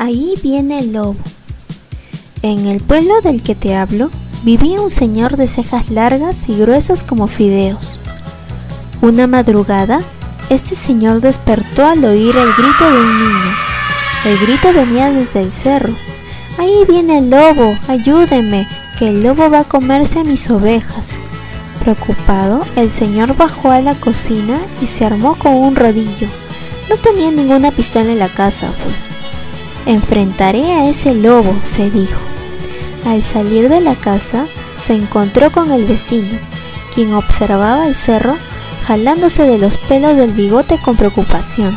Ahí viene el lobo. En el pueblo del que te hablo vivía un señor de cejas largas y gruesas como fideos. Una madrugada, este señor despertó al oír el grito de un niño. El grito venía desde el cerro. Ahí viene el lobo, ayúdeme, que el lobo va a comerse mis ovejas. Preocupado, el señor bajó a la cocina y se armó con un rodillo. No tenía ninguna pistola en la casa, pues. Enfrentaré a ese lobo, se dijo. Al salir de la casa, se encontró con el vecino, quien observaba el cerro jalándose de los pelos del bigote con preocupación.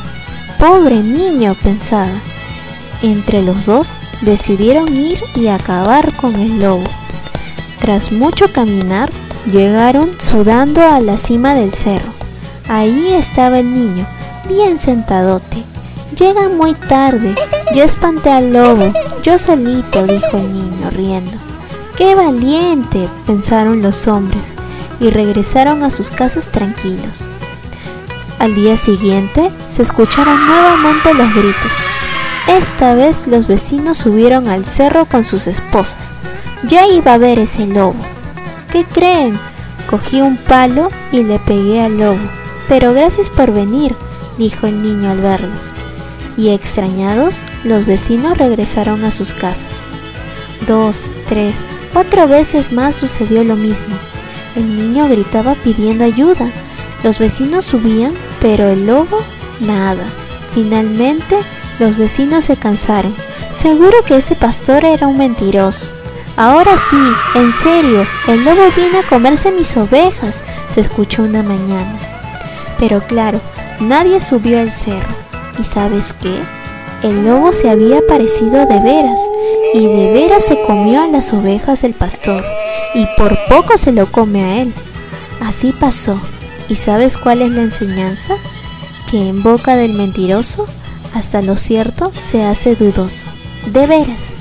Pobre niño, pensaba. Entre los dos decidieron ir y acabar con el lobo. Tras mucho caminar, llegaron sudando a la cima del cerro. Ahí estaba el niño, bien sentadote. Llega muy tarde, yo espanté al lobo, yo solito, dijo el niño, riendo. ¡Qué valiente! pensaron los hombres, y regresaron a sus casas tranquilos. Al día siguiente se escucharon nuevamente los gritos. Esta vez los vecinos subieron al cerro con sus esposas. Ya iba a ver ese lobo. ¿Qué creen? Cogí un palo y le pegué al lobo. Pero gracias por venir, dijo el niño al verlos y extrañados, los vecinos regresaron a sus casas. Dos, tres, cuatro veces más sucedió lo mismo. El niño gritaba pidiendo ayuda. Los vecinos subían, pero el lobo nada. Finalmente, los vecinos se cansaron. Seguro que ese pastor era un mentiroso. Ahora sí, en serio, el lobo viene a comerse mis ovejas, se escuchó una mañana. Pero claro, nadie subió al cerro. ¿Y sabes qué? El lobo se había aparecido de veras y de veras se comió a las ovejas del pastor y por poco se lo come a él. Así pasó. ¿Y sabes cuál es la enseñanza? Que en boca del mentiroso hasta lo cierto se hace dudoso. De veras.